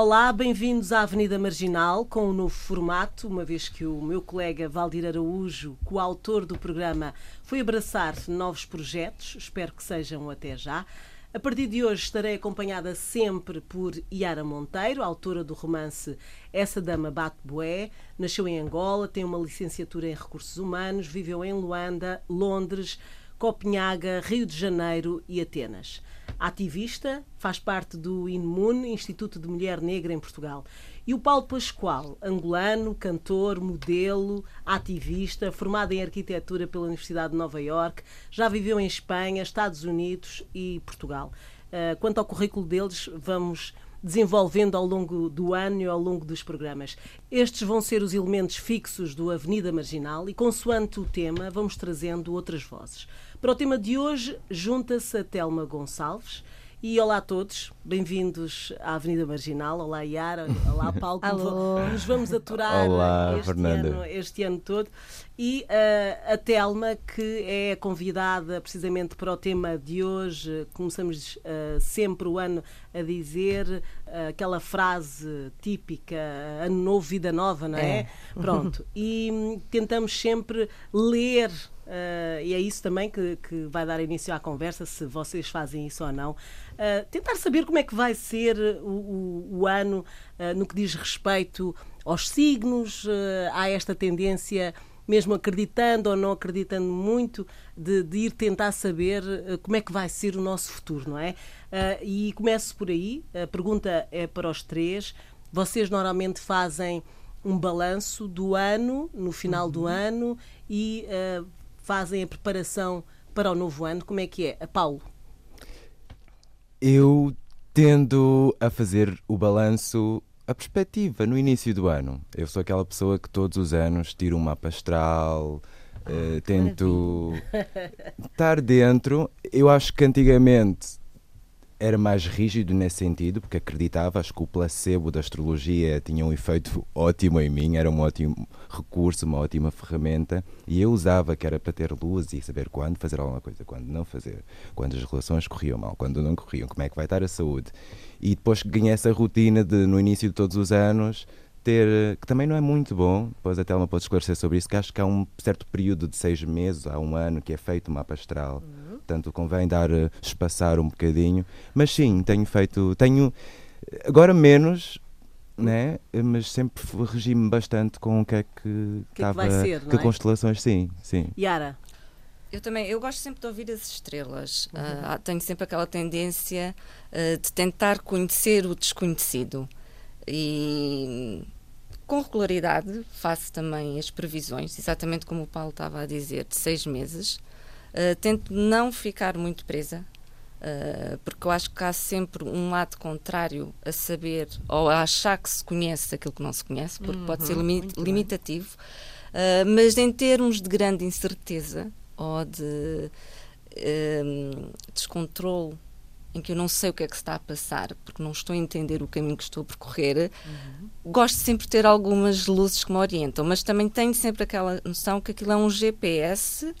Olá, bem-vindos à Avenida Marginal com um novo formato, uma vez que o meu colega Valdir Araújo, coautor do programa, foi abraçar novos projetos, espero que sejam até já. A partir de hoje estarei acompanhada sempre por Yara Monteiro, autora do romance Essa Dama Bate Boé. Nasceu em Angola, tem uma licenciatura em Recursos Humanos, viveu em Luanda, Londres, Copenhaga, Rio de Janeiro e Atenas ativista, faz parte do INMUN, Instituto de Mulher Negra em Portugal. E o Paulo Pascoal, angolano, cantor, modelo, ativista, formado em arquitetura pela Universidade de Nova York, já viveu em Espanha, Estados Unidos e Portugal. Uh, quanto ao currículo deles, vamos desenvolvendo ao longo do ano e ao longo dos programas. Estes vão ser os elementos fixos do Avenida Marginal e, consoante o tema, vamos trazendo outras vozes. Para o tema de hoje, junta-se a Telma Gonçalves. E olá a todos, bem-vindos à Avenida Marginal. Olá, Yara. Olá, Paulo. Alô. Nos vamos aturar olá, este, ano, este, ano, todo. E uh, a Telma, que é convidada precisamente para o tema de hoje. Começamos uh, sempre o ano a dizer uh, aquela frase típica: Ano Novo, Vida Nova, não é? é. Pronto. E um, tentamos sempre ler Uh, e é isso também que, que, vai dar início à conversa, se vocês fazem isso ou não. Uh, tentar saber como é que vai ser o, o, o ano uh, no que diz respeito aos signos. há esta tendência, mesmo acreditando ou não acreditando muito, de, de ir tentar saber como é que vai ser o nosso futuro, não é? e começo por aí. A pergunta é para os três. Vocês normalmente fazem um balanço do ano, no final uhum. do ano, e uh, fazem a preparação para o novo ano? Como é que é? A Paulo? Eu tendo a fazer o balanço, a perspectiva no início do ano. Eu sou aquela pessoa que todos os anos tiro um mapa astral, uh, tento estar dentro. Eu acho que antigamente era mais rígido nesse sentido, porque acreditava, acho que o placebo da astrologia tinha um efeito ótimo em mim, era um ótimo recurso, uma ótima ferramenta, e eu usava que era para ter luz e saber quando fazer alguma coisa, quando não fazer, quando as relações corriam mal, quando não corriam, como é que vai estar a saúde. E depois ganhei essa rotina de, no início de todos os anos, ter, que também não é muito bom, depois a Telma pode esclarecer sobre isso, que acho que há um certo período de seis meses, há um ano, que é feito o mapa astral. Uhum portanto convém dar eh, espaçar um bocadinho. Mas sim, tenho feito, tenho agora menos, né? Mas sempre regi-me bastante com o que é que, que, estava, é que, ser, que é? constelações, sim, sim. Yara. Eu também, eu gosto sempre de ouvir as estrelas. Uhum. Uh, tenho sempre aquela tendência uh, de tentar conhecer o desconhecido. E com regularidade faço também as previsões, exatamente como o Paulo estava a dizer, de seis meses. Uh, tento não ficar muito presa, uh, porque eu acho que há sempre um lado contrário a saber ou a achar que se conhece aquilo que não se conhece, porque uhum, pode ser limi limitativo, uh, mas em termos de grande incerteza ou de descontrole em que eu não sei o que é que está a passar, porque não estou a entender o caminho que estou a percorrer, uhum. Gosto sempre de ter algumas luzes que me orientam, mas também tenho sempre aquela noção que aquilo é um GPS, uh,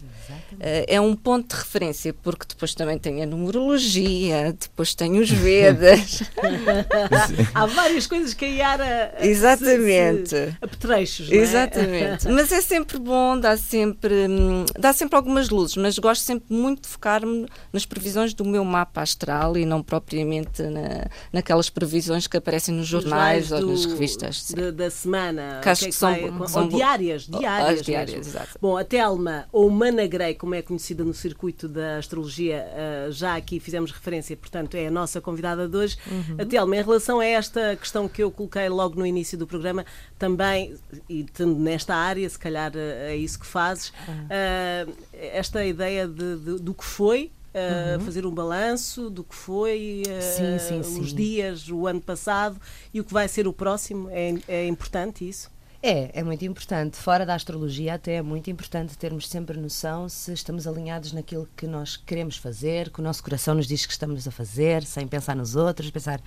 é um ponto de referência, porque depois também tenho a numerologia, depois tenho os Vedas. Há várias coisas que a Yara Exatamente. Se, se apetrechos, é? Exatamente. mas é sempre bom, dá sempre, hum, dá sempre algumas luzes, mas gosto sempre muito de focar-me nas previsões do meu mapa astral e não propriamente na, naquelas previsões que aparecem nos jornais ou nas revistas. De, da semana. Que acho que, que são, vai, são, diárias. Diárias, diárias exato. Bom, a Telma, ou Managrey, como é conhecida no circuito da astrologia, uh, já aqui fizemos referência, portanto é a nossa convidada de hoje. Uhum. A Telma, em relação a esta questão que eu coloquei logo no início do programa, também, e tendo nesta área, se calhar eh, é isso que fazes, uh, esta ideia de, de, do que foi uhum. fazer um balanço do que foi uh, sim, sim, os sim. dias, o ano passado e o que vai ser o próximo. É, é importante isso? É, é muito importante. Fora da astrologia, até é muito importante termos sempre noção se estamos alinhados naquilo que nós queremos fazer, que o nosso coração nos diz que estamos a fazer, sem pensar nos outros, pensar,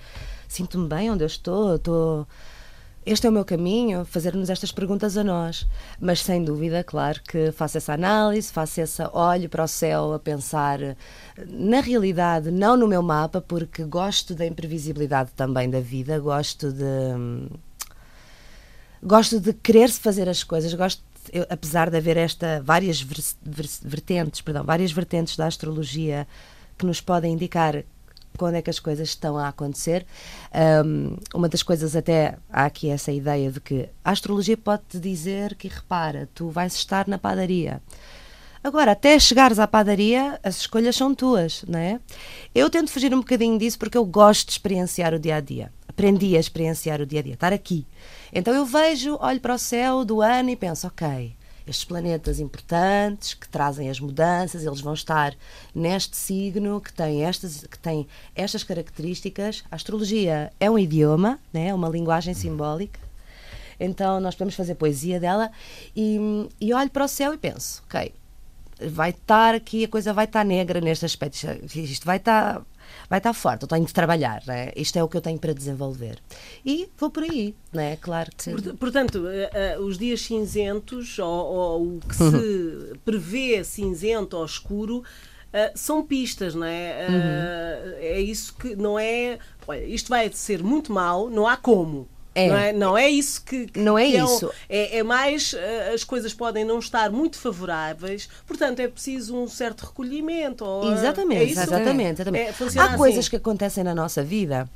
sinto-me bem onde eu estou, estou este é o meu caminho, fazer-nos estas perguntas a nós. Mas sem dúvida, claro que faço essa análise, faço essa olho para o céu a pensar na realidade, não no meu mapa, porque gosto da imprevisibilidade também da vida, gosto de gosto de querer fazer as coisas, gosto eu, apesar de haver esta várias vertentes, perdão, várias vertentes da astrologia que nos podem indicar quando é que as coisas estão a acontecer. Um, uma das coisas até há aqui essa ideia de que a astrologia pode te dizer que repara, tu vais estar na padaria. Agora, até chegares à padaria, as escolhas são tuas, não é? Eu tento fugir um bocadinho disso porque eu gosto de experienciar o dia a dia. Aprendi a experienciar o dia a dia, estar aqui. Então eu vejo, olho para o céu do ano e penso, ok, estes planetas importantes que trazem as mudanças, eles vão estar neste signo que tem estas, que tem estas características. A astrologia é um idioma, né? é uma linguagem simbólica. Então nós podemos fazer poesia dela e, e olho para o céu e penso, ok, vai estar aqui, a coisa vai estar negra neste aspecto, isto vai estar vai estar forte, eu tenho de trabalhar, né? isto é o que eu tenho para desenvolver. E vou por aí, né? claro que. Portanto, uh, uh, os dias cinzentos, ou, ou o que se prevê cinzento ou escuro, uh, são pistas, não é? Uhum. É isso que não é. Olha, isto vai ser muito mal, não há como. É. Não, é, não é isso que. que não é que isso. É, é, mais. Eh, as coisas podem não estar muito favoráveis, portanto é preciso um certo recolhimento. Ou, exatamente, é exatamente. exatamente. É, Há assim. coisas que acontecem na nossa vida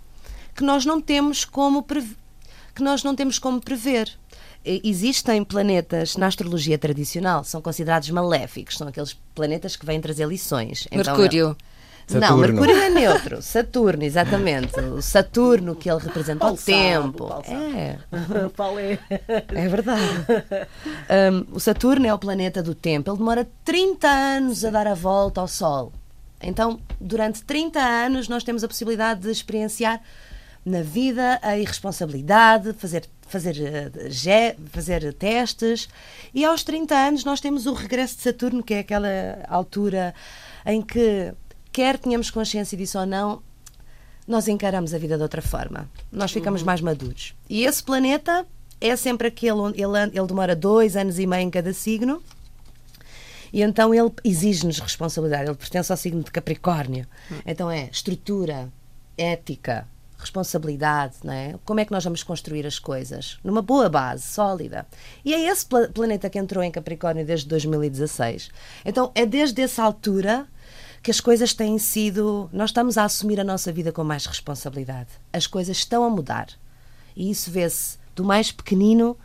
que nós não temos como prever, que nós não temos como prever. Existem planetas na astrologia tradicional, são considerados maléficos, são aqueles planetas que vêm trazer lições. Mercúrio. Então, Saturno. Não, Mercúrio é neutro. Saturno, exatamente. O Saturno que ele representa Paulo o tempo. Sabe, é. Paulo é. É verdade. Um, o Saturno é o planeta do tempo. Ele demora 30 anos a dar a volta ao Sol. Então, durante 30 anos, nós temos a possibilidade de experienciar na vida a irresponsabilidade, fazer fazer, eh, fazer testes. E aos 30 anos nós temos o regresso de Saturno, que é aquela altura em que quer tenhamos consciência disso ou não, nós encaramos a vida de outra forma. Nós ficamos uhum. mais maduros. E esse planeta é sempre aquele onde ele, ele demora dois anos e meio em cada signo. E então ele exige-nos responsabilidade. Ele pertence ao signo de Capricórnio. Uhum. Então é estrutura, ética, responsabilidade, não é? Como é que nós vamos construir as coisas? Numa boa base, sólida. E é esse planeta que entrou em Capricórnio desde 2016. Então é desde essa altura que as coisas têm sido. Nós estamos a assumir a nossa vida com mais responsabilidade. As coisas estão a mudar. E isso vê-se do mais pequenino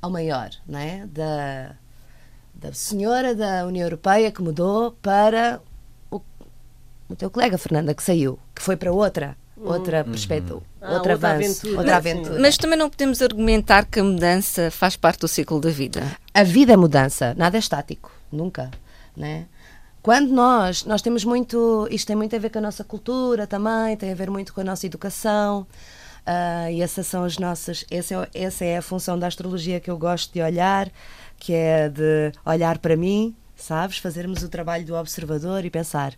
ao maior, não é? Da, da senhora da União Europeia que mudou para o, o teu colega Fernanda que saiu, que foi para outra outra uhum. perspectiva, ah, outra, outra avanço, aventura. outra aventura. Mas também não podemos argumentar que a mudança faz parte do ciclo da vida. A vida é mudança, nada é estático, nunca, né? Quando nós, nós temos muito, isto tem muito a ver com a nossa cultura também, tem a ver muito com a nossa educação, uh, e essas são as nossas, essa é, essa é a função da astrologia que eu gosto de olhar, que é de olhar para mim, sabes, fazermos o trabalho do observador e pensar,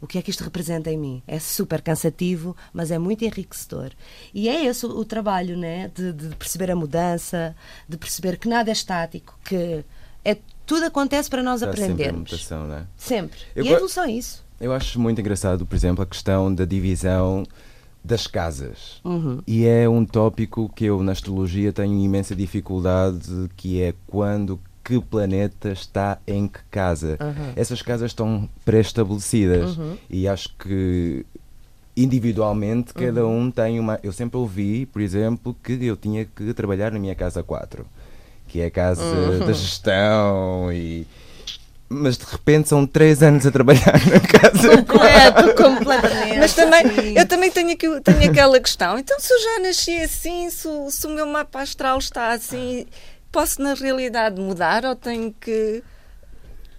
o que é que isto representa em mim? É super cansativo, mas é muito enriquecedor. E é esse o, trabalho, né? De, de, perceber a mudança, de perceber que nada é estático, que é tudo acontece para nós aprendermos. Sempre mutação, não é? Sempre. Eu e a evolução é isso. Eu acho muito engraçado, por exemplo, a questão da divisão das casas. Uhum. E é um tópico que eu, na astrologia, tenho imensa dificuldade, que é quando que planeta está em que casa. Uhum. Essas casas estão pré-estabelecidas uhum. e acho que individualmente cada uhum. um tem uma. Eu sempre ouvi, por exemplo, que eu tinha que trabalhar na minha casa 4 que é a casa uhum. da gestão e mas de repente são três anos a trabalhar na casa. Completo, completamente. Mas também, eu também tenho, aqui, tenho aquela questão. Então, se eu já nasci assim, se, se o meu mapa astral está assim, posso na realidade mudar ou tenho que.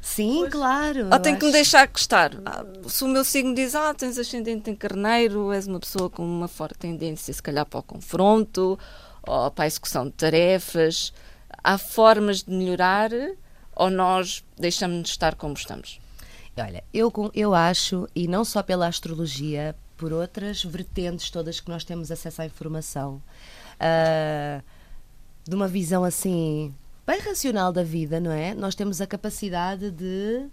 Sim, pois. claro. Ou tenho que me deixar gostar. Ah, se o meu signo diz, ah, tens ascendente em carneiro, és uma pessoa com uma forte tendência, se calhar, para o confronto ou para a execução de tarefas há formas de melhorar ou nós deixamos de estar como estamos? Olha, eu, eu acho, e não só pela astrologia, por outras vertentes todas que nós temos acesso à informação, uh, de uma visão assim bem racional da vida, não é? Nós temos a capacidade de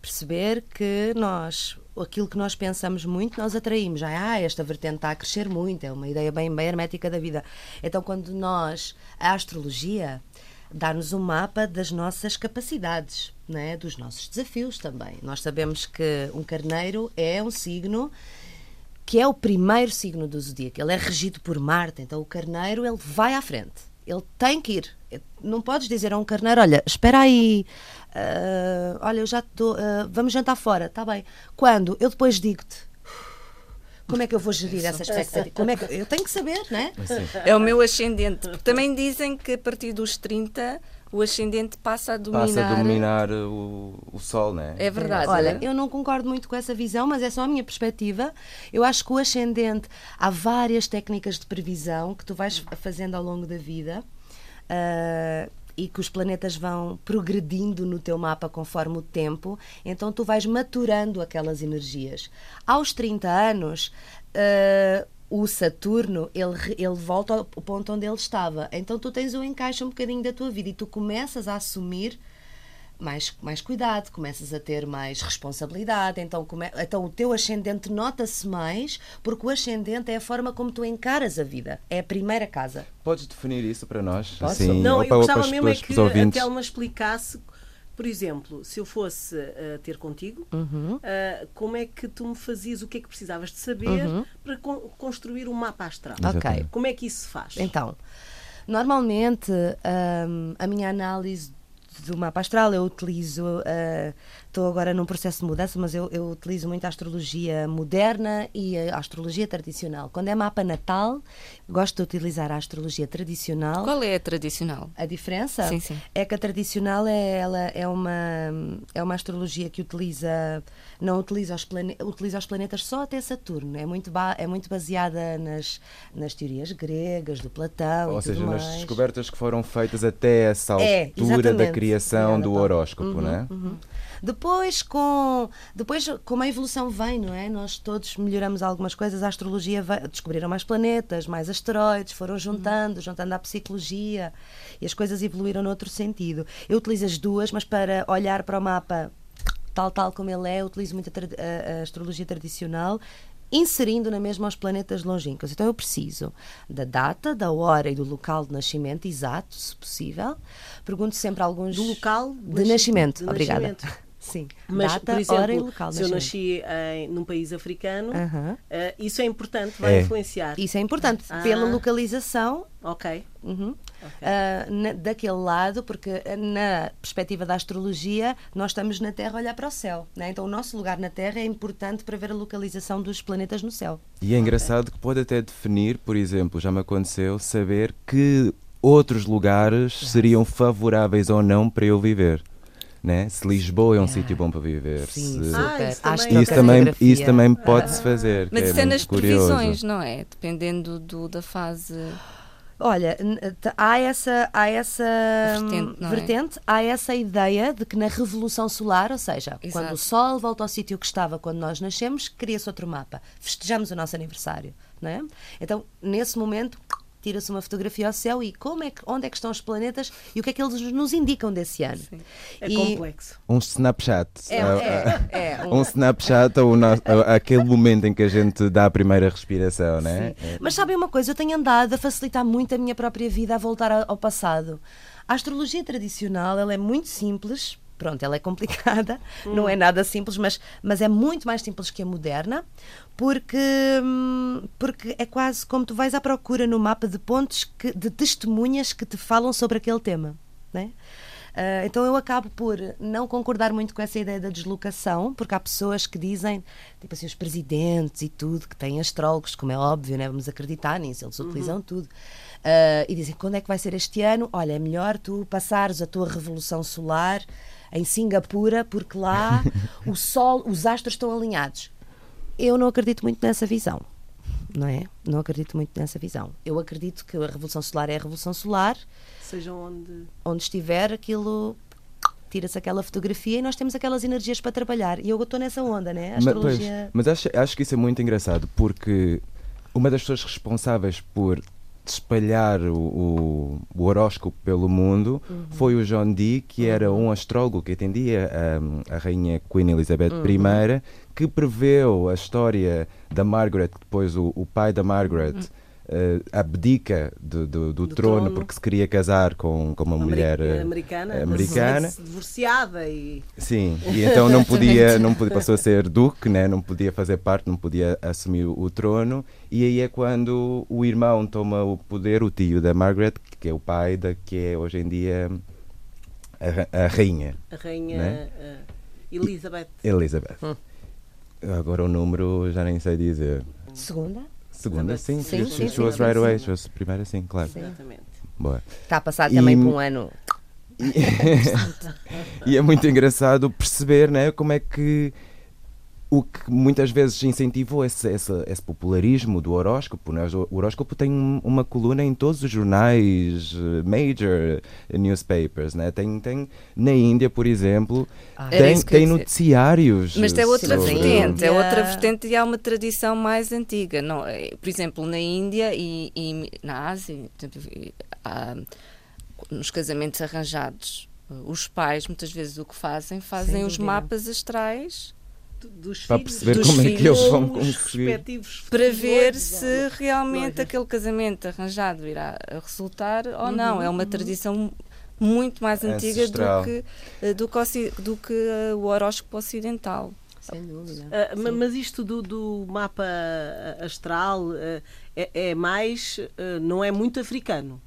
perceber que nós, aquilo que nós pensamos muito, nós atraímos. Já, ah, esta vertente está a crescer muito, é uma ideia bem, bem hermética da vida. Então, quando nós, a astrologia dá-nos um mapa das nossas capacidades, não é? dos nossos desafios também. Nós sabemos que um carneiro é um signo que é o primeiro signo do zodíaco. Ele é regido por Marte, então o carneiro ele vai à frente. Ele tem que ir. Não podes dizer a um carneiro, olha, espera aí, uh, olha, eu já estou, uh, vamos jantar fora, está bem. Quando? Eu depois digo-te. Como é que eu vou gerir essa expectativa? Como é que, eu tenho que saber, não é? É o meu ascendente. Também dizem que a partir dos 30 o ascendente passa a dominar. Passa a dominar o, o Sol, não é? É verdade. Olha, eu não concordo muito com essa visão, mas é só a minha perspectiva. Eu acho que o ascendente, há várias técnicas de previsão que tu vais fazendo ao longo da vida. Uh, e que os planetas vão progredindo no teu mapa conforme o tempo, então tu vais maturando aquelas energias. Aos 30 anos, uh, o Saturno ele, ele volta ao ponto onde ele estava. Então tu tens um encaixe um bocadinho da tua vida e tu começas a assumir mais, mais cuidado, começas a ter mais responsabilidade, então, come, então o teu ascendente nota-se mais, porque o ascendente é a forma como tu encaras a vida, é a primeira casa. Podes definir isso para nós? Posso? Assim, não, eu gostava mesmo é que a Telma explicasse por exemplo, se eu fosse uh, ter contigo, uhum. uh, como é que tu me fazias, o que é que precisavas de saber uhum. para con construir um mapa astral? Ok. Como é que isso se faz? Então, normalmente um, a minha análise do mapa astral eu utilizo uh, estou agora num processo de mudança, mas eu, eu, utilizo muito a astrologia moderna e a astrologia tradicional. Quando é mapa natal, gosto de utilizar a astrologia tradicional. Qual é a tradicional? A diferença sim, sim. é que a tradicional é, ela, é, uma, é uma astrologia que utiliza, não utiliza os, plane, utiliza os planetas só até Saturno. É muito, ba, é muito baseada nas, nas teorias gregas, do Platão. Ou seja, nas descobertas que foram feitas até essa é, altura da criação do horóscopo, uhum, não é? Uhum. Depois com, depois, como a evolução vem, não é? Nós todos melhoramos algumas coisas, a astrologia descobriram mais planetas, mais asteroides, foram juntando, uhum. juntando à psicologia e as coisas evoluíram noutro sentido. Eu utilizo as duas, mas para olhar para o mapa tal, tal como ele é, eu utilizo muito a, a, astrologia tradicional inserindo na mesma os planetas longínquos. Então eu preciso da data, da hora e do local de nascimento exato, se possível. Pergunto sempre alguns. Do local de, de nascimento. De Obrigada. Nascimento. Sim, mas data, por exemplo, hora e local. Se eu nasci em, num país africano, uh -huh. uh, isso é importante, vai é. influenciar. Isso é importante, ah. pela localização. Ok. Uhum. okay. Uh, na, daquele lado, porque na perspectiva da astrologia, nós estamos na Terra a olhar para o céu. Né? Então, o nosso lugar na Terra é importante para ver a localização dos planetas no céu. E é engraçado okay. que pode até definir, por exemplo, já me aconteceu, saber que outros lugares seriam favoráveis ou não para eu viver né? Se Lisboa é um sítio bom para viver. Sim, se... ah, isso, também, isso, também, isso também pode-se fazer. Mas isso é, é nas previsões, não é? Dependendo do, da fase. Olha, há essa, há essa vertente, é? vertente, há essa ideia de que na Revolução Solar, ou seja, Exato. quando o Sol volta ao sítio que estava quando nós nascemos, cria-se outro mapa. Festejamos o nosso aniversário, não é? Então, nesse momento, tira-se uma fotografia ao céu e como é que, onde é que estão os planetas e o que é que eles nos indicam desse ano. Sim. É e... complexo. Um Snapchat. É, é, é, um... um Snapchat ou aquele momento em que a gente dá a primeira respiração, né? Mas sabem uma coisa, eu tenho andado a facilitar muito a minha própria vida a voltar ao passado. A astrologia tradicional ela é muito simples, pronto, ela é complicada, hum. não é nada simples, mas, mas é muito mais simples que a moderna, porque, hum, porque é quase como tu vais à procura no mapa de pontos, que, de testemunhas que te falam sobre aquele tema. Né? Uh, então eu acabo por não concordar muito com essa ideia da deslocação, porque há pessoas que dizem, tipo assim, os presidentes e tudo, que têm astrólogos, como é óbvio, né? vamos acreditar nisso, eles uhum. utilizam tudo. Uh, e dizem, quando é que vai ser este ano? Olha, é melhor tu passares a tua revolução solar em Singapura, porque lá o sol, os astros estão alinhados. Eu não acredito muito nessa visão. Não é? Não acredito muito nessa visão. Eu acredito que a Revolução Solar é a Revolução Solar. Seja onde. Onde estiver, aquilo tira-se aquela fotografia e nós temos aquelas energias para trabalhar. E eu estou nessa onda, né? A astrologia... Mas, mas acho, acho que isso é muito engraçado, porque uma das pessoas responsáveis por de espalhar o, o, o horóscopo pelo mundo Uhum. foi o John Dee, que era um astrólogo que atendia a, a rainha Queen Elizabeth Uhum. I, que preveu a história da Margaret, que depois o, o pai da Margaret eh, abdica do, do- do Do trono, trono. porque se queria casar com, com uma Ameri- mulher eh, americana, americana. divorciada e Sim, e então não podia, não podia, passou a ser duque, né? não podia fazer parte, não podia assumir o, trono, e aí é quando o irmão toma o poder, o tio da Margaret, que é o pai da que é hoje em dia a, a rainha, a rainha Né? eh, Elizabeth. Elizabeth. Agora o número já nem sei dizer. Segunda? Segunda, sim, Sim, sim, sim, right sim. away, she was primeira, sim, claro. Exatamente. Boa. Está a passar também por um ano. E é muito engraçado perceber né, como é que o que muitas vezes incentivou esse, esse, esse popularismo do horóscopo. Né? O horóscopo tem um- uma coluna em todos os jornais, eh, major newspapers. Né? Tem, tem, na Índia, por exemplo, Ah. Tem, tem noticiários. Mas é outra Sim, vertente, é outra vertente e há uma tradição mais antiga. Não, é, por exemplo, na Índia e, e na Ásia, há, nos casamentos arranjados, os pais muitas vezes o que fazem, fazem os mapas astrais Dos Para filhos, perceber Dos como é que filhos. eles vão conseguir. para ver se realmente noivas. aquele casamento arranjado irá resultar ou Uhum, não. É uma tradição muito mais antiga Ancestral. do que, eh, do que, do que eh, o horóscopo ocidental. Sem dúvida. Ma- mas isto do, do mapa ah, astral ah, é, é mais, ah, não é muito africano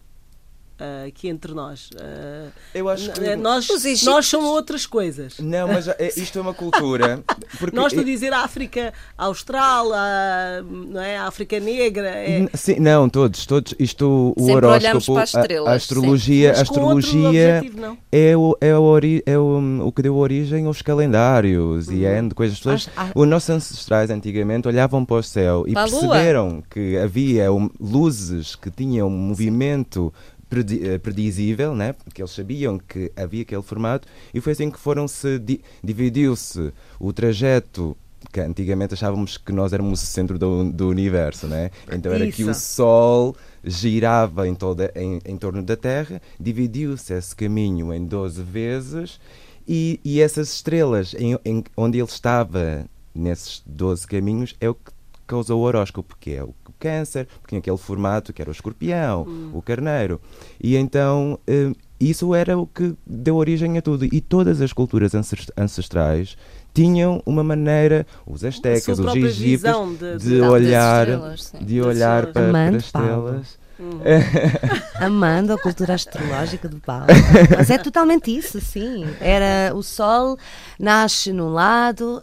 ah, aqui entre nós. Ah, Eu acho que. n- nós, Os egípcios- nós somos outras coisas. Não, mas é- isto é uma cultura. Porque Nós estou a dizer a África Austral, a, não é? a África Negra. É, Sim, não, todos, todos. Isto, o Sempre horóscopo, para as a- estrelas, a, astrologia, a mas com outro astrologia objetivo, não? é, o, é, o, ori- é o, o que deu origem aos calendários e é de coisas todas. Ah, ah. Os nossos ancestrais antigamente olhavam para o céu e a lua. perceberam que havia um, luzes que tinham um movimento predi- eh, predizível, né? porque eles sabiam que havia aquele formato e foi assim que foram se di- dividiu-se o trajeto que antigamente achávamos que nós éramos o centro do, do universo, né? Então era que o Isso. Sol girava em, toda, em, em torno da Terra, dividiu-se esse caminho em 12 vezes e, e essas estrelas em, em- onde ele estava nesses 12 caminhos é o que causou o horóscopo, que é o câncer, porque tinha aquele formato que era o escorpião, o carneiro. E então eh, isso era o que deu origem a tudo. E todas as culturas ancest- ancestrais tinham uma maneira, os astecas, sua os egípcios, visão de- de, de- olhar, estrelas, de olhar para, para as estrelas. Amando a cultura astrológica do Paulo. Mas é totalmente isso, sim. Era o sol nasce num lado,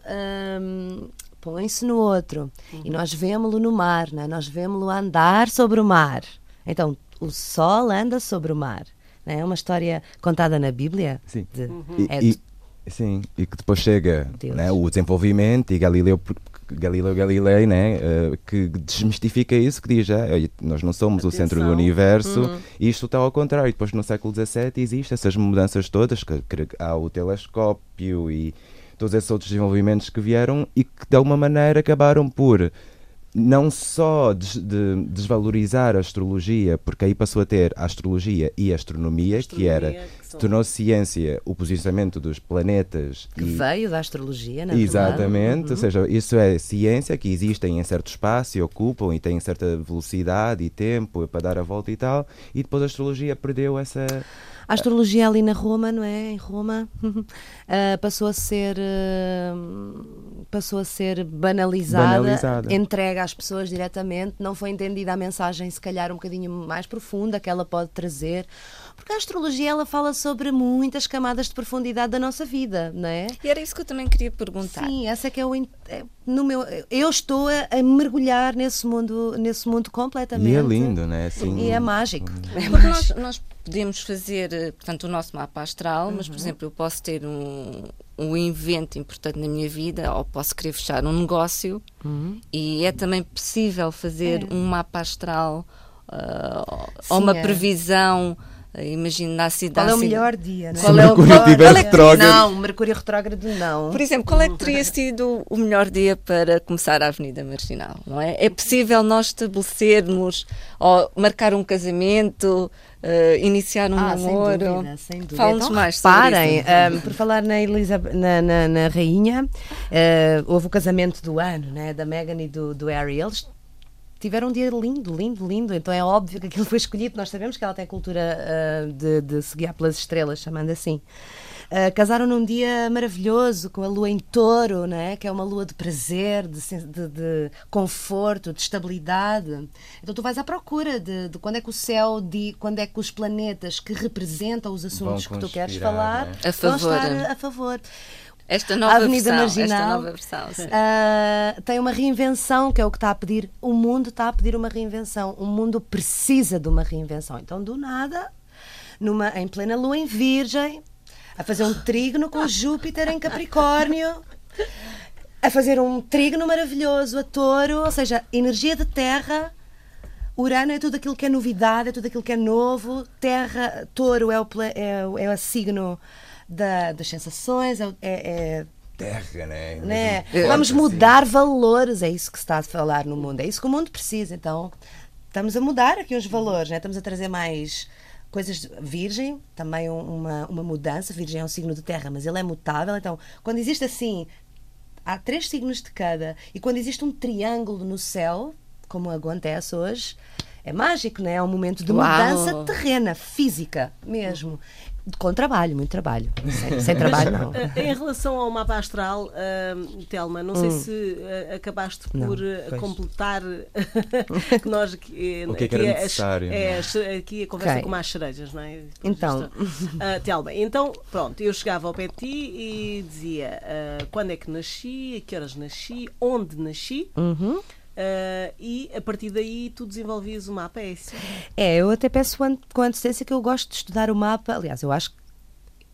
hum, põe-se no outro. E nós vemos-lo no mar, né? nós vemos-lo andar sobre o mar. Então, o sol anda sobre o mar. né? É uma história contada na Bíblia. Sim. de- E, é e- sim, e que depois chega né, o desenvolvimento e Galileu, Galileu Galilei, né, eh, que desmistifica isso, que diz, ah, olha, nós não somos o centro do Atenção. universo, Uhum. e isto está ao contrário. Depois no século XVII existem essas mudanças todas, que, que há o telescópio e todos esses outros desenvolvimentos que vieram e que de alguma maneira acabaram por não só des- de- desvalorizar a astrologia, porque aí passou a ter a astrologia e a astronomia, que era Astronomia, que tornou ciência o posicionamento dos planetas que e veio da astrologia, na verdade. Exatamente, Uhum. ou seja, isso é ciência que existem em certo espaço e ocupam e têm certa velocidade e tempo para dar a volta e tal, e depois a astrologia perdeu essa. A astrologia ali na Roma, não é? Em Roma, ah, passou a ser ah, passou a ser banalizada, Banalizada. entregue às pessoas diretamente, não foi entendida a mensagem se calhar um bocadinho mais profunda que ela pode trazer, porque a astrologia ela fala sobre muitas camadas de profundidade da nossa vida, não é? E era isso que eu também queria perguntar. Sim, essa é que é o in- é, no meu eu estou a, a mergulhar nesse mundo nesse mundo completamente E é lindo, né? Assim, e é mágico. É Porque mágico. nós, nós podemos fazer, eh, portanto, o nosso mapa astral, mas, por exemplo, eu posso ter um, um evento importante na minha vida ou posso querer fechar um negócio e é também possível fazer É. um mapa astral ah, Sim, ou uma é. previsão Imagino na cidade. Qual é o melhor dia, não é? Se o Qual é o Mercúrio melhor- tiver qual é retrógrado. Não, Mercúrio retrógrado não. Por exemplo, qual é que teria sido o melhor dia para começar a Avenida Marginal? Não é? é possível nós estabelecermos ou marcar um casamento, eh, iniciar um Ah, sem namoro? dúvida, sem dúvida. Fala-nos Então, mais sobre reparem, isso. ahm, por falar na, Elizabeth, na, na- na rainha, ah, houve o casamento do ano, né, da Meghan e do, do Harry. Eles tiveram um dia lindo, lindo, lindo. Então é óbvio que aquilo foi escolhido. Nós sabemos que ela tem a cultura ah, de, de se guiar pelas estrelas, chamando assim. Ah, casaram num dia maravilhoso, com a lua em touro, né? que é uma lua de prazer, de, de- de conforto, de estabilidade. Então tu vais à procura de, de quando é que o céu, de, quando é que os planetas que representam os assuntos que tu queres falar né? A vão favor. estar a favor. Esta nova Avenida versão. Esta Marginal. nova versão. Ah, tem uma reinvenção, que é o que está a pedir. O mundo está a pedir uma reinvenção. O mundo precisa de uma reinvenção. Então, do nada, numa, em plena lua em Virgem, a fazer um trígono com Júpiter em Capricórnio, a fazer um trígono maravilhoso a touro, ou seja, energia de terra. Urano é tudo aquilo que é novidade, é tudo aquilo que é novo. Terra, touro é o, é, é o signo da- das sensações, é, é- é Terra, né? né? Mesmo Vamos assim. mudar valores, é isso que se está a falar no mundo, é isso que o mundo precisa. Então, estamos a mudar aqui os valores, né? estamos a trazer mais coisas. Virgem, também um- uma, uma mudança. Virgem é um signo de terra, mas ele é mutável. Então, quando existe assim, há três signos de cada, e quando existe um triângulo no céu, como acontece hoje. É mágico, não é? É um momento de Uau! mudança terrena, física mesmo. Com trabalho, muito trabalho. Sem, sem trabalho, não. Eh, Em relação ao mapa astral, ahm, Telma, não sei se eh, acabaste Hum. Não, por eh, pois. completar que nós aqui, O que é que era aqui as- necessário, é, é? aqui a conversa Ok. com mais cerejas, não é? Então. Ah, Telma, então, pronto, eu chegava ao pé de ti e dizia ah, quando é que nasci, a que horas nasci, onde nasci. Uhum. Ah, e a partir daí tu desenvolvias o mapa, é isso? É, eu até peço com antecedência que eu gosto de estudar o mapa. Aliás, eu acho que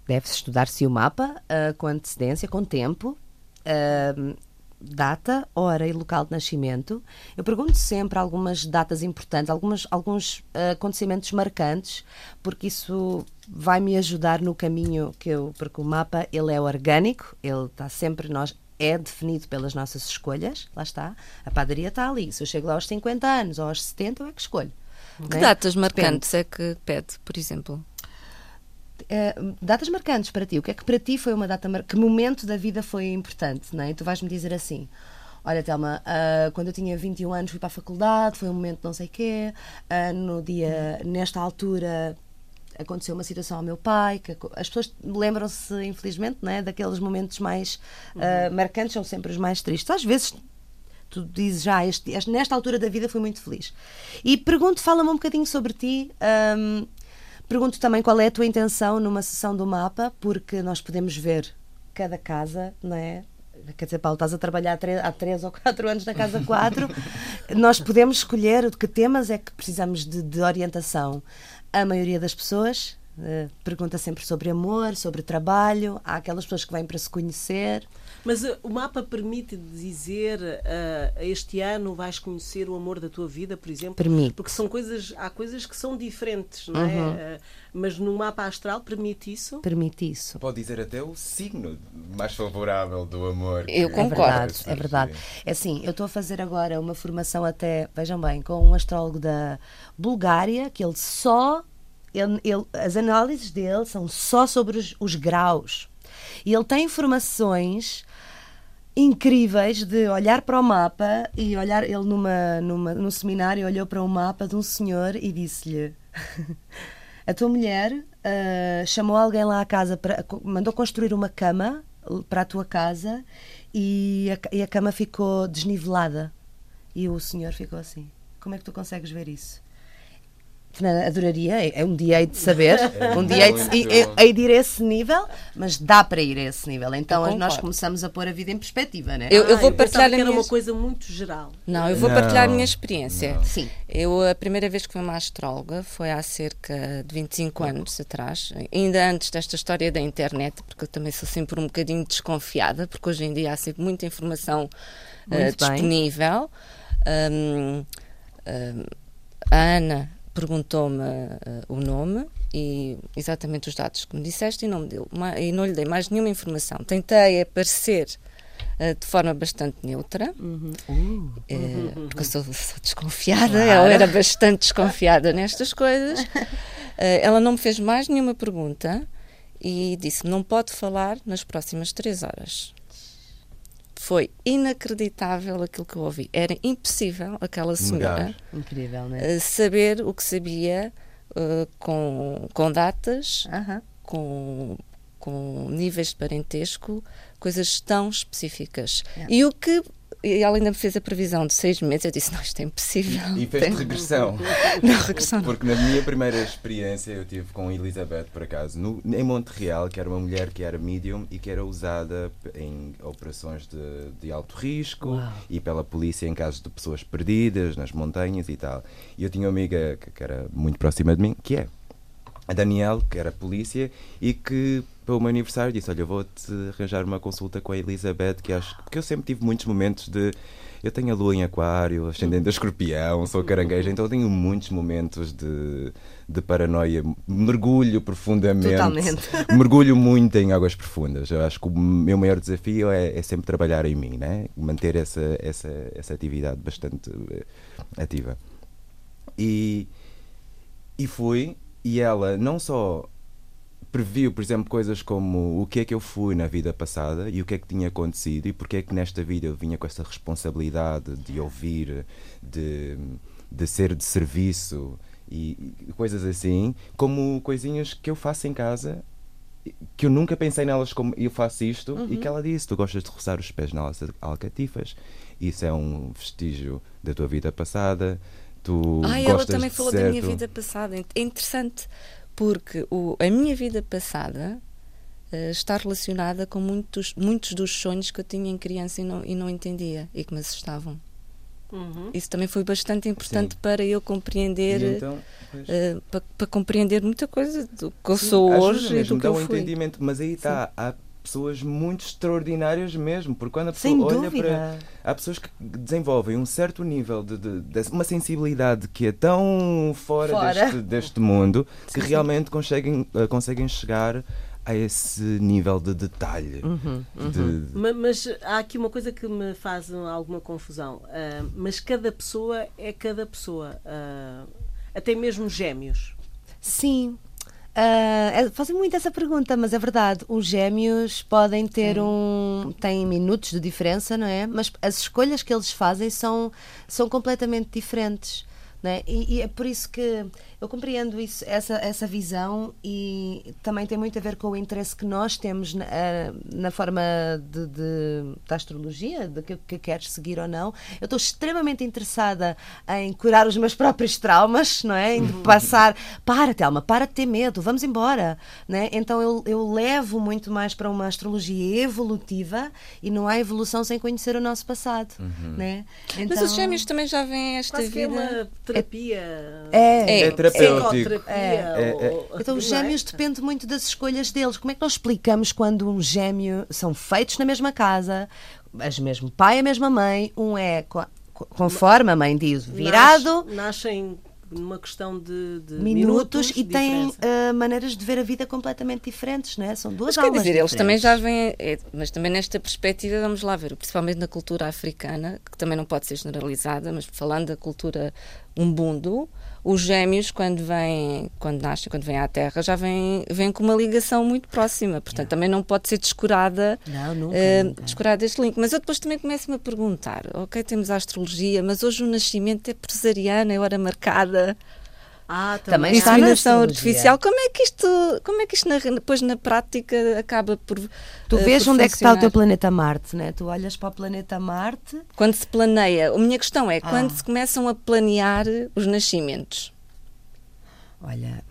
deve-se estudar-se o mapa ah, com antecedência, com tempo, ah, data, hora e local de nascimento. Eu pergunto sempre algumas datas importantes, algumas, alguns acontecimentos marcantes, porque isso vai me ajudar no caminho que eu. Porque o mapa ele é orgânico, ele está sempre nós. É definido pelas nossas escolhas, lá está. A padaria está ali. Se eu chego lá aos 50 anos ou aos 70, eu é que escolho. Que né? datas Depende. marcantes é que pede, por exemplo? Eh, datas marcantes para ti. O que é que para ti foi uma data marcante? Que momento da vida foi importante? Não é? Tu vais-me dizer assim: Olha, Telma, ah, quando eu tinha 21 anos fui para a faculdade, foi um momento não sei quê. ah, no dia, nesta altura, aconteceu uma situação ao meu pai. Que as pessoas lembram-se, infelizmente, não é? daqueles momentos mais ah, marcantes, são sempre os mais tristes. Às vezes tu dizes já, este, este- nesta altura da vida fui muito feliz. E pergunto, fala-me um bocadinho sobre ti. hum, pergunto também qual é a tua intenção numa sessão do mapa, porque nós podemos ver cada casa, não é? Quer dizer, Paulo, estás a trabalhar há três ou quatro anos na Casa 4. nós podemos escolher de que temas é que precisamos de, de orientação. A maioria das pessoas eh, pergunta sempre sobre amor, sobre trabalho. Há aquelas pessoas que vêm para se conhecer. Mas uh, o mapa permite dizer uh, este ano vais conhecer o amor da tua vida, por exemplo? Permite. Porque são coisas, há coisas que são diferentes, não Uhum. é? Uh, mas no mapa astral permite isso? Permite isso. Pode dizer até o signo mais favorável do amor. Eu que- É concordo. verdade, é verdade. É assim, eu estou a fazer agora uma formação até, vejam bem, com um astrólogo da Bulgária, que ele só. ele- ele- as análises dele são só sobre os, os graus. E ele tem informações incríveis de olhar para o mapa e olhar ele numa, numa num seminário olhou para o mapa de um senhor e disse-lhe a tua mulher ah, chamou alguém lá à casa para mandou construir uma cama para a tua casa e a, e a cama ficou desnivelada. E o senhor ficou assim como é que tu consegues ver isso Fernanda, adoraria, é- um dia hei de saber, É um dia hei de, muito- hei de ir a esse nível, mas dá para ir a esse nível. Então Eu nós começamos a pôr a vida em perspectiva, né? Eu- Ah, vou pensava partilhar era minha- uma coisa muito geral. Não, eu vou Não, partilhar a minha experiência. não. Sim. Eu, a primeira vez que fui uma astróloga foi há cerca de 25 anos atrás, ainda antes desta história da internet, porque eu também sou sempre um bocadinho desconfiada, porque hoje em dia há sempre muita informação bem. disponível. Hum, hum, a Ana perguntou-me uh, o nome e exatamente os dados que me disseste e não, me deu, e não lhe dei mais nenhuma informação. Tentei aparecer uh, de forma bastante neutra, uhum. Uh, porque eu sou, sou desconfiada, claro. ela era bastante desconfiada nestas coisas. ela não me fez mais nenhuma pergunta e disse-me: não pode falar nas próximas três horas. Foi inacreditável aquilo que eu ouvi. Era impossível aquela senhora Incrível, né? saber o que sabia uh, com, com datas, uh -huh. com, com níveis de parentesco, coisas tão específicas. Yeah. E o que e ela ainda me fez a previsão de seis meses. Eu disse: Não, isto é impossível. E fez regressão. não, regressão. Porque na minha primeira experiência eu tive com Elizabeth, por acaso, no, em Montreal, que era uma mulher que era medium e que era usada em operações de, de alto risco Uau. e pela polícia em casos de pessoas perdidas nas montanhas e tal. E eu tinha uma amiga que, que era muito próxima de mim, que é a Daniel, que era polícia, e que para o meu aniversário disse: Olha, vou-te arranjar uma consulta com a Elizabeth, que acho. Porque eu sempre tive muitos momentos de. Eu tenho a lua em aquário, ascendente a escorpião, sou caranguejo, então tenho muitos momentos de, de paranoia. Mergulho profundamente. Totalmente. Mergulho muito em águas profundas. Eu acho que o meu maior desafio é, é sempre trabalhar em mim, né? manter essa, essa, essa atividade bastante eh, ativa. E, e fui, e ela não só previu, por exemplo, coisas como o que é que eu fui na vida passada e o que é que tinha acontecido e porque é que nesta vida eu vinha com essa responsabilidade de ouvir, de, de ser de serviço e, e coisas assim, como coisinhas que eu faço em casa que eu nunca pensei nelas como eu faço isto uhum. e que ela disse: Tu gostas de roçar os pés nas alcatifas, isso é um vestígio da tua vida passada. Tu ah, ela também falou certo... da minha vida passada. É interessante porque o, a minha vida passada uh, está relacionada com muitos, muitos dos sonhos que eu tinha em criança e não, e não entendia e que me assustavam. Uhum. Isso também foi bastante importante Sim. para eu compreender, então, uh, para, para, compreender muita coisa do que eu Sim, sou hoje e do que eu fui. entendimento, mas aí está, há pessoas muito extraordinárias mesmo, porque quando a pessoa Sem olha dúvida. para. Há pessoas que desenvolvem um certo nível de, de, de uma sensibilidade que é tão fora, fora. Deste, deste, mundo que sim, realmente Conseguem, uh, conseguem chegar a esse nível de detalhe. Uhum, uhum. De... Mas, mas, há aqui uma coisa que me faz alguma confusão. Uh, mas cada pessoa é cada pessoa. Uh, até mesmo gêmeos. Sim, Uh, fazem muito essa pergunta, mas é verdade. Os gêmeos podem ter Sim. um. têm minutos de diferença, não é? Mas as escolhas que eles fazem são, são completamente diferentes. Né? E, e, é por isso que eu compreendo isso, essa, essa visão e também tem muito a ver com o interesse que nós temos na, eh, na forma de, de, da astrologia, de que, que queres seguir ou não. Eu estou extremamente interessada em curar os meus próprios traumas, não é? Em uhum. passar, para, Telma, para de ter medo, vamos embora. Né? Então eu, eu levo muito mais para uma astrologia evolutiva e não há evolução sem conhecer o nosso passado. Uhum. Né? Então, Mas os então gêmeos também já vêm esta vida. É uma terapia. É, é, é terapêutico. É, é, é, então os gêmeos é? depende muito das escolhas deles. Como é que nós explicamos quando um gêmeo são feitos na mesma casa, as mesmo pai e a mesma mãe, um é conforme a mãe diz, virado. nascem numa questão de, de minutos, minutos, e têm uh, maneiras de ver a vida completamente diferentes, não é? São duas mas, quer dizer, eles também já vêm, é, mas também nesta perspectiva, vamos lá ver, principalmente na cultura africana, que também não pode ser generalizada, mas falando da cultura umbundo, os gêmeos, quando vêm, quando nascem, quando vêm à Terra, já vêm, vêm com uma ligação muito próxima. Portanto, yeah. também não pode ser descurada, não, nunca, uh, nunca. descurada este link. Mas eu depois também começo-me a perguntar: ok, temos a astrologia, mas hoje o nascimento é presariana, é hora marcada. Ah, também, também Inseminação artificial. Como é que isto, como é que isto na, depois na prática acaba por. Tu vês uh, onde é que está o teu planeta Marte, né? Tu olhas para o planeta Marte. Quando se planeia, a minha questão é ah. quando se começam a planear os nascimentos. Olha,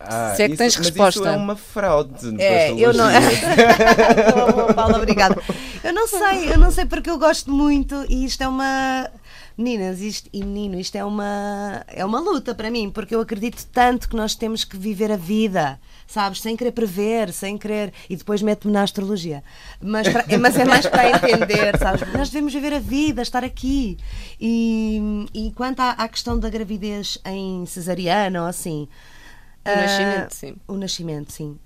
ah, Se é que tens resposta. Isso é uma fraude. É, eu não. Paula, obrigada. Eu não sei, eu não sei porque eu gosto muito e isto é uma. Meninas isto, e menino, isto é uma, é uma luta para mim, porque eu acredito tanto que nós temos que viver a vida, sabes? Sem querer prever, sem querer. E depois meto-me na astrologia. Mas, pra, mas é mais para entender, sabes? Nós devemos viver a vida, estar aqui. E, e quanto à, à questão da gravidez em cesariana ou assim. O nascimento, sim. O nascimento, sim.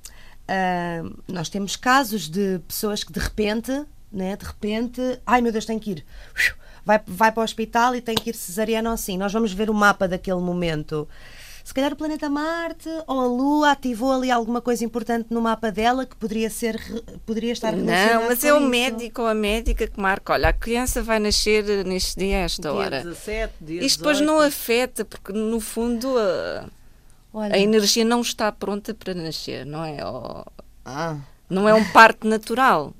Uh, nós temos casos de pessoas que de repente, né, de repente, ai meu Deus, tem que ir. Vai, vai para o hospital e tem que ir cesariana assim. Nós vamos ver o mapa daquele momento. Se calhar o planeta Marte ou a Lua ativou ali alguma coisa importante no mapa dela que poderia ser poderia estar Não, mas é o médico ou a médica que marca. Olha, a criança vai nascer neste dia, a esta dia hora. 17, dia Isto depois 18. não afeta, porque no fundo a, Olha, a energia não está pronta para nascer, não é? Ou- ah, não é um parto natural.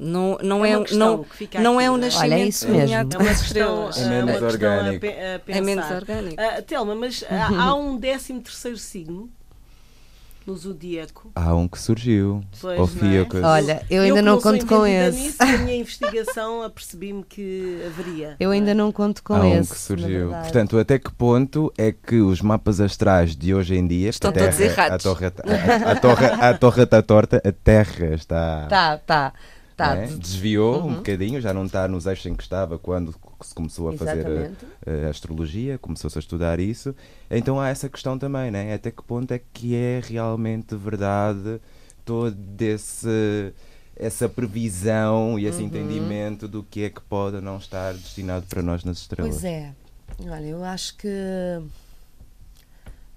Não, não É é, não, que não aqui, é um não é? nascimento Olha, é isso mesmo. É uma questão. É menos uma a orgânico. a. É menos orgânico. Ah, Telma, mas há, há um 13 terceiro signo no zodíaco. Há um que surgiu. Pois, é? Olha, eu ainda que não conto com esse. Nisso, a minha investigação apercebi-me que haveria. eu ainda não conto com Há um esse. que na surgiu. verdade. Portanto, até que ponto é que os mapas astrais de hoje em dia Estão terra, todos errados. A torre, a, a torre, a torre está torta, a terra está. Tá, tá. Né? Desviou um Uhum. bocadinho, já não está nos eixos em que estava quando se começou a fazer a, Exatamente. a astrologia, começou-se a estudar isso. Então há essa questão também, né? Até que ponto é que é realmente verdade todo esse essa previsão e Uhum. esse entendimento do que é que pode ou não estar destinado para nós nas estrelas. Pois é. Olha, eu acho que.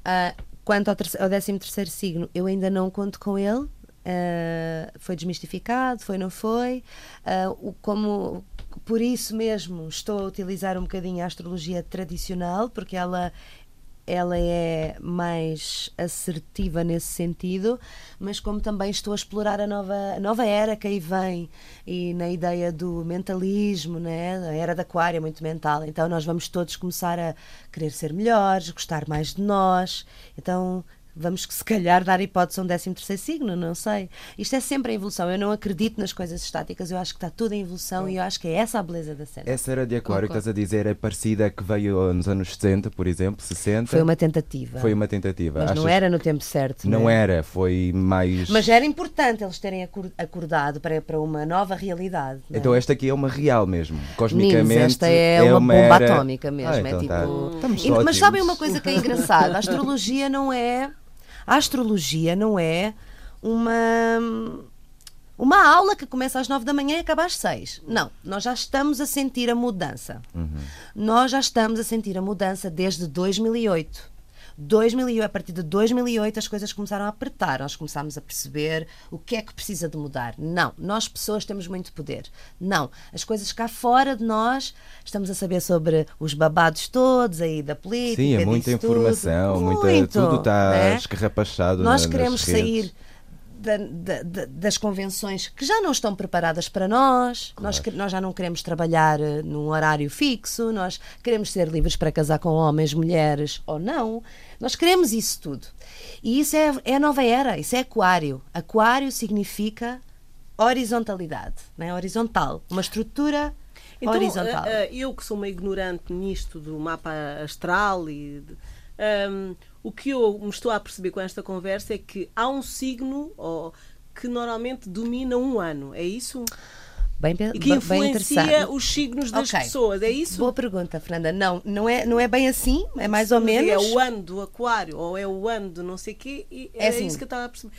ah, quanto ao, ao 13 terceiro signo, eu ainda não conto com ele. Ah, foi desmistificado, foi, não foi. Ah, o- como, por isso mesmo estou a utilizar um bocadinho a astrologia tradicional, porque ela ela é mais assertiva nesse sentido, mas como também estou a explorar a nova, a nova era que aí vem e na ideia do mentalismo, né? a era da aquário é muito mental, então nós vamos todos começar a querer ser melhores, gostar mais de nós, então vamos que se calhar dar hipótese a um 13 terceiro signo, não sei. Isto é sempre em evolução, eu não acredito nas coisas estáticas, eu acho que está tudo em evolução e eu acho que é essa a beleza da cena. Essa era de Aquário que estás a dizer é parecida a que veio nos anos 60, por exemplo, 60. Foi uma tentativa. Foi uma tentativa. Mas não Achas- era no tempo certo. Não né? era, foi mais. Mas era importante eles terem acor- acordado para, para uma nova realidade. não é? Então esta aqui é uma real mesmo. Cosmicamente. esta é, uma, bomba era- atômica mesmo. Ah, é então tipo... tá. Mas sabem uma coisa que é engraçada? A astrologia não é. A astrologia não é uma. Uma aula que começa às nove da manhã e acaba às seis. Não, nós já estamos a sentir a mudança. Uhum. Nós já estamos a sentir a mudança desde 2008. 2008, a partir de 2008 as coisas começaram a apertar, nós começámos a perceber o que é que precisa de mudar. Não, nós pessoas temos muito poder. Não, as coisas cá fora de nós, estamos a saber sobre os babados todos aí da política. Sim, é muita disso tudo. informação, muita, Muito, tudo está né? escarrapachado. Nós na- queremos sair da- da- da- das convenções que já não estão preparadas para nós. Nós, que- nós já não queremos trabalhar eh, num horário fixo. Nós queremos ser livres para casar com homens, mulheres ou não. Nós queremos isso tudo. E isso é, é a nova era. Isso é aquário. Aquário significa horizontalidade, né? horizontal. Uma estrutura Então, horizontal. ah, ah, eu que sou uma ignorante nisto do mapa astral e de- ahm, o que eu me estou a perceber com esta conversa é que há um signo ó, que normalmente domina um ano, é isso? bem, E que bem influencia interessante. os signos das Ok. pessoas, é isso? Boa pergunta, Fernanda. Não, não é, não é bem assim, é mais ou Mas menos. É o ano do aquário ou é o ano do não sei quê e É é, assim. isso que eu estava a perceber.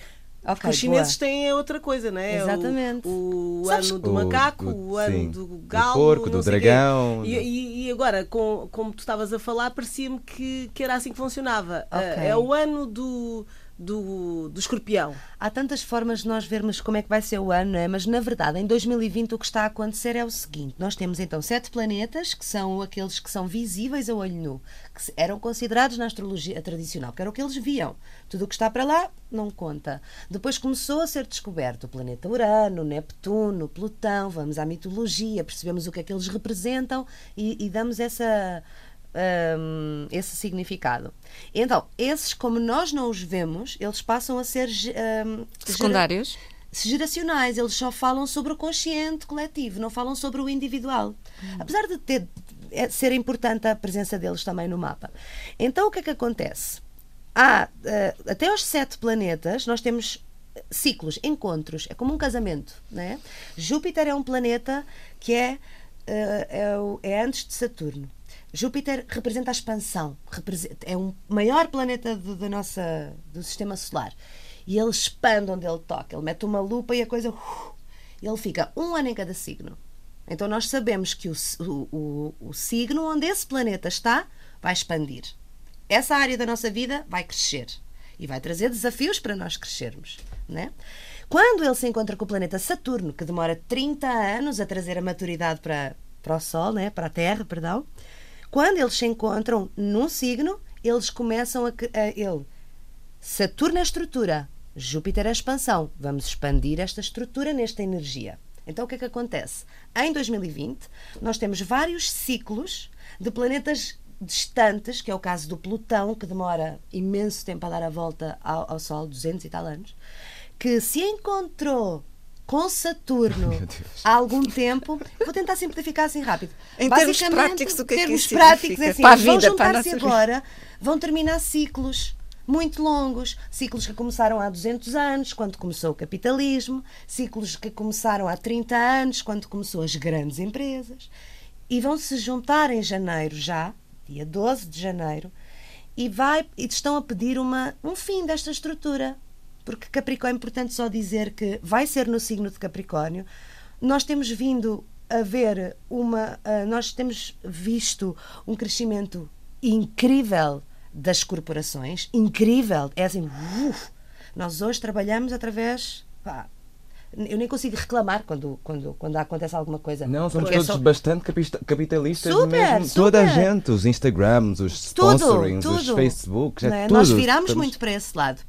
Ok, Porque os chineses têm outra coisa, não é? O- Exatamente. O, Sabes- ano do O- macaco, o- o, ano sim, do do galo, porco, não do sei quê. dragão, E, do- e- e agora, com- como tu estavas a falar, parecia-me que, que era assim que funcionava. Ah, Ok. É o ano do, do, do escorpião. Há tantas formas de nós vermos como é que vai ser o ano, é? mas na verdade, em 2020 o que está a acontecer é o seguinte: nós temos então sete planetas que são aqueles que são visíveis a olho nu, que eram considerados na astrologia tradicional, que era o que eles viam. Tudo o que está para lá não conta. Depois começou a ser descoberto o planeta Urano, Neptuno, Plutão, vamos à mitologia, percebemos o que é que eles representam e, e damos essa hum, esse significado. Então, esses, como nós não os vemos, eles passam a ser hum, Secundários? gera- geracionais, eles só falam sobre o consciente coletivo, não falam sobre o individual. Apesar de ter, é, ser importante a presença deles também no mapa. Então o que é que acontece? Há, uh, até aos sete planetas, nós temos ciclos, encontros, é como um casamento. Né? Júpiter é um planeta que é, uh, é, é antes de Saturno. Júpiter representa a expansão, é o maior planeta do, do, nossa, do sistema solar. E ele expande onde ele toca. Ele mete uma lupa e a coisa. Uh, ele fica um ano em cada signo. Então nós sabemos que o, o, o, signo onde esse planeta está vai expandir. Essa área da nossa vida vai crescer e vai trazer desafios para nós crescermos. Né? Quando ele se encontra com o planeta Saturno, que demora 30 anos a trazer a maturidade para, para o Sol, né? para a Terra, perdão, quando eles se encontram num signo, eles começam a, a ele. Saturno é estrutura, Júpiter é expansão. Vamos expandir esta estrutura nesta energia. Então o que é que acontece? Em 2020, nós temos vários ciclos de planetas distantes, que é o caso do Plutão, que demora imenso tempo a dar a volta ao, ao Sol, 200 e tal anos, que se encontrou com Saturno há algum tempo. Vou tentar simplificar assim rápido. Em termos práticos, o que é que termos práticos, é assim, para a vida, vão juntar-se agora, vão terminar ciclos muito longos, ciclos que começaram há 200 anos, quando começou o capitalismo, ciclos que começaram há 30 anos, quando começou as grandes empresas, e vão se juntar em janeiro já, dia 12 de janeiro, e, vai, e estão a pedir uma, um fim desta estrutura. Porque Capricórnio é importante só dizer que vai ser no signo de Capricórnio. Nós temos vindo a ver uma. Uh, nós temos visto um crescimento incrível das corporações, incrível. É assim, uf, nós hoje trabalhamos através. Pá, eu nem consigo reclamar quando, quando, quando acontece alguma coisa. Não, somos todos só... bastante capitalistas super, mesmo. Super. Toda a gente, os Instagrams, os sponsorings, tudo, tudo. os Facebooks, é, é Nós viramos Estamos... muito para esse lado.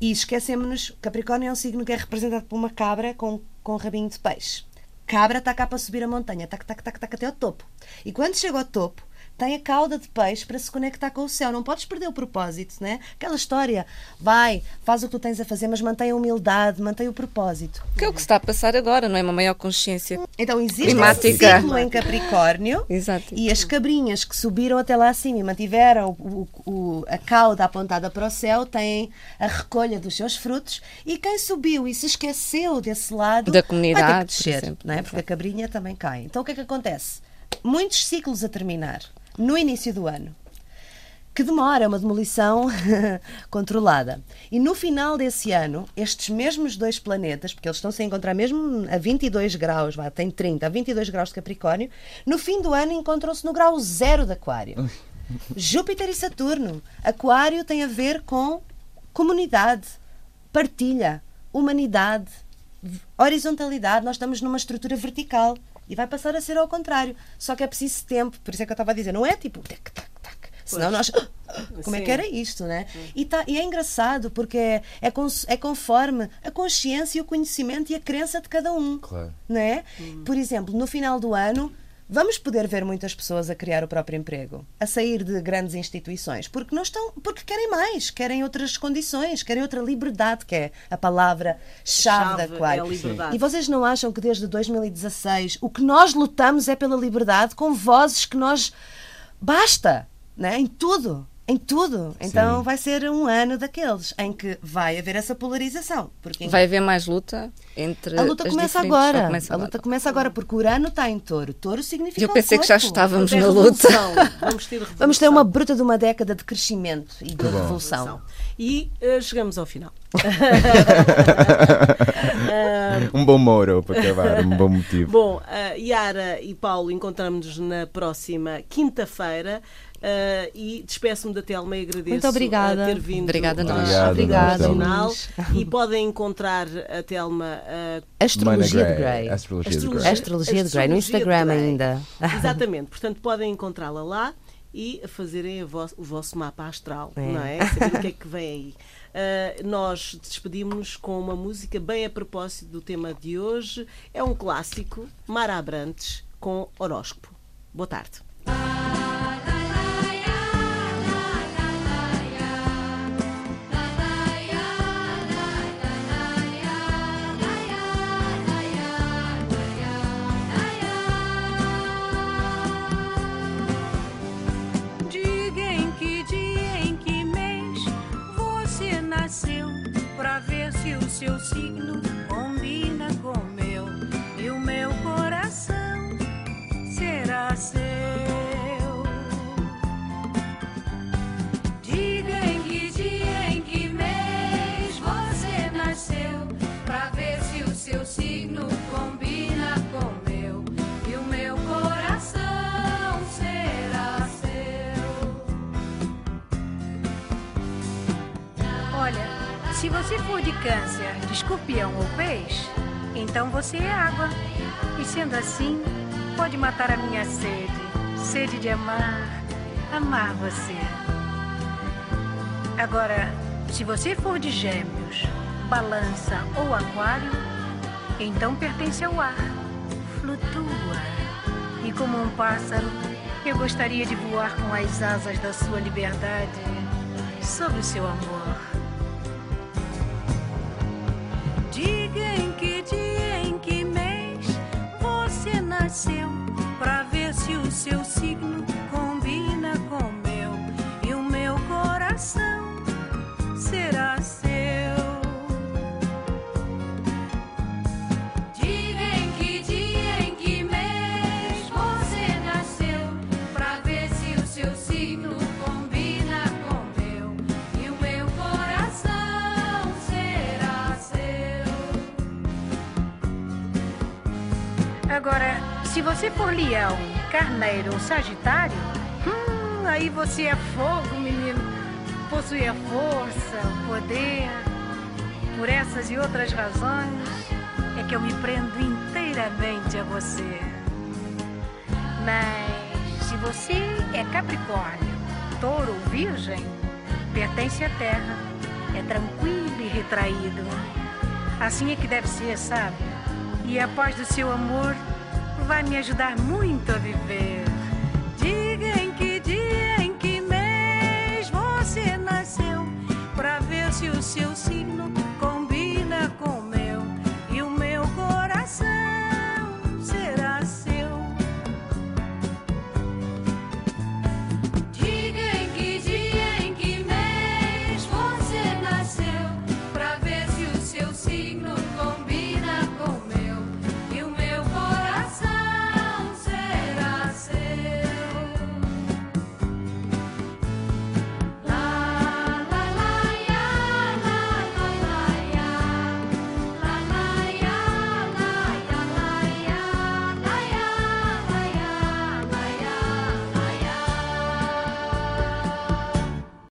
E esquecemos-nos, Capricórnio é um signo que é representado por uma cabra com, com um rabinho de peixe. Cabra está cá para subir a montanha, tac, tac, tac, tac, até ao topo. E quando chega ao topo, tem a cauda de peixe para se conectar com o céu. Não podes perder o propósito, né? Aquela história, vai, faz o que tu tens a fazer, mas mantém a humildade, mantém o propósito. Que é o que está a passar agora, não é? Uma maior consciência. Então existe climática. um ciclo em Capricórnio Exato. e as cabrinhas que subiram até lá acima e mantiveram o, o, a cauda apontada para o céu têm a recolha dos seus frutos e quem subiu e se esqueceu desse lado da comunidade, vai ter que descer, por não é? porque a cabrinha também cai. Então o que é que acontece? Muitos ciclos a terminar no início do ano. Que demora, é uma demolição controlada. E no final desse ano, estes mesmos dois planetas, porque eles estão-se a encontrar mesmo a 22 graus, vai, tem 30, a 22 graus de Capricórnio, no fim do ano encontram-se no grau zero de Aquário. Júpiter e Saturno. Aquário tem a ver com comunidade, partilha, humanidade, horizontalidade. Nós estamos numa estrutura vertical. E vai passar a ser ao contrário. Só que é preciso tempo. Por isso é que eu estava a dizer, não é tipo. Tac, tac, tac. Senão nós. Como Sim. é que era isto, né? E, tá, e é engraçado porque é, é, é, conforme a consciência, o conhecimento e a crença de cada um. Claro. Né? Hum. Por exemplo, no final do ano vamos poder ver muitas pessoas a criar o próprio emprego, a sair de grandes instituições, porque não estão, porque querem mais, querem outras condições, querem outra liberdade, que é a palavra chave, chave da qual. É e vocês não acham que desde 2016 o que nós lutamos é pela liberdade com vozes que nós basta, né? Em tudo em tudo. Então Sim. vai ser um ano daqueles em que vai haver essa polarização. Porque vai haver mais luta entre A luta começa agora. Começa a luta começa agora porque o Urano está em Touro. Touro significa Eu pensei que já estávamos na luta. Vamos ter, Vamos ter uma bruta de uma década de crescimento e de revolução. E uh, chegamos ao final. um bom Moro para acabar, um bom motivo. Bom, uh, Yara e Paulo encontramos-nos na próxima quinta-feira. Uh, e despeço-me da Telma e agradeço Muito obrigada. a ter vindo obrigada ao Obrigado, obrigada, nós E podem encontrar a Telma uh, Astrologia de Grey. Astrologia, de Grey. Astrologia de Grey, no Instagram ainda. Exatamente, portanto podem encontrá-la lá e fazerem o vosso, o vosso mapa astral, é. não é? Saber o que é que vem aí. Uh, nós despedimos-nos com uma música bem a propósito do tema de hoje. É um clássico, Mara Abrantes, com horóscopo. Boa tarde. Seu signo você for de câncer, de escorpião ou peixe, então você é água. E sendo assim, pode matar a minha sede, sede de amar, amar você. Agora, se você for de gêmeos, balança ou aquário, então pertence ao ar, flutua. E como um pássaro, eu gostaria de voar com as asas da sua liberdade sob o seu amor. Você for leão, carneiro ou sagitário, hum, aí você é fogo, menino. Possui a força, o poder. Por essas e outras razões é que eu me prendo inteiramente a você. Mas se você é Capricórnio, Touro ou Virgem, pertence à Terra, é tranquilo e retraído. Assim é que deve ser, sabe? E a paz do seu amor vai me ajudar muito a viver.